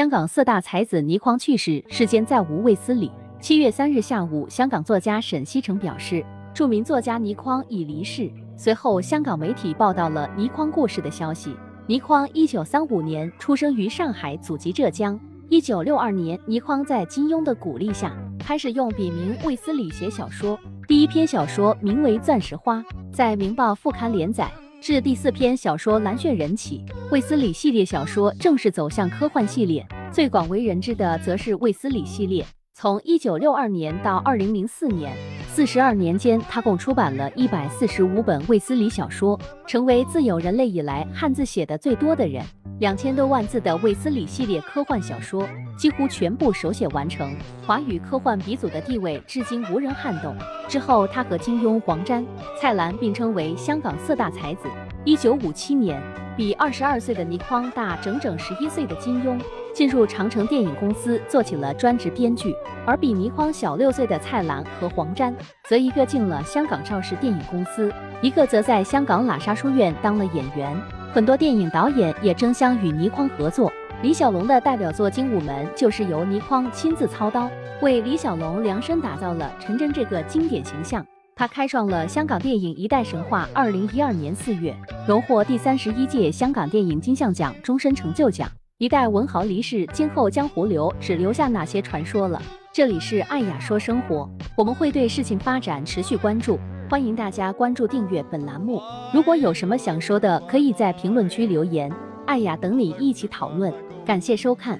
香港四大才子倪匡去世，世间再无卫斯理。七月三日下午，香港作家沈西城表示，著名作家倪匡已离世。随后，香港媒体报道了倪匡过世的消息。倪匡一九三五年出生于上海，祖籍浙江。一九六二年，倪匡在金庸的鼓励下，开始用笔名卫斯理写小说。第一篇小说名为《钻石花》，在《明报》副刊连载。至第四篇小说《蓝血人》起，卫斯理系列小说正式走向科幻系列。最广为人知的则是卫斯理系列。从1962年到2004年，四十二年间，他共出版了一百四十五本卫斯理小说，成为自有人类以来汉字写的最多的人。两千多万字的卫斯理系列科幻小说几乎全部手写完成，华语科幻鼻祖的地位至今无人撼动。之后，他和金庸、黄沾、蔡澜并称为香港四大才子。一九五七年，比二十二岁的倪匡大整整十一岁的金庸进入长城电影公司做起了专职编剧，而比倪匡小六岁的蔡澜和黄沾则一个进了香港邵氏电影公司，一个则在香港喇沙书院当了演员。很多电影导演也争相与倪匡合作。李小龙的代表作《精武门》就是由倪匡亲自操刀，为李小龙量身打造了陈真这个经典形象。他开创了香港电影一代神话。二零一二年四月，荣获第三十一届香港电影金像奖终身成就奖。一代文豪离世，今后江湖流只留下哪些传说了？这里是爱雅说生活，我们会对事情发展持续关注。欢迎大家关注订阅本栏目。如果有什么想说的，可以在评论区留言，艾雅等你一起讨论。感谢收看。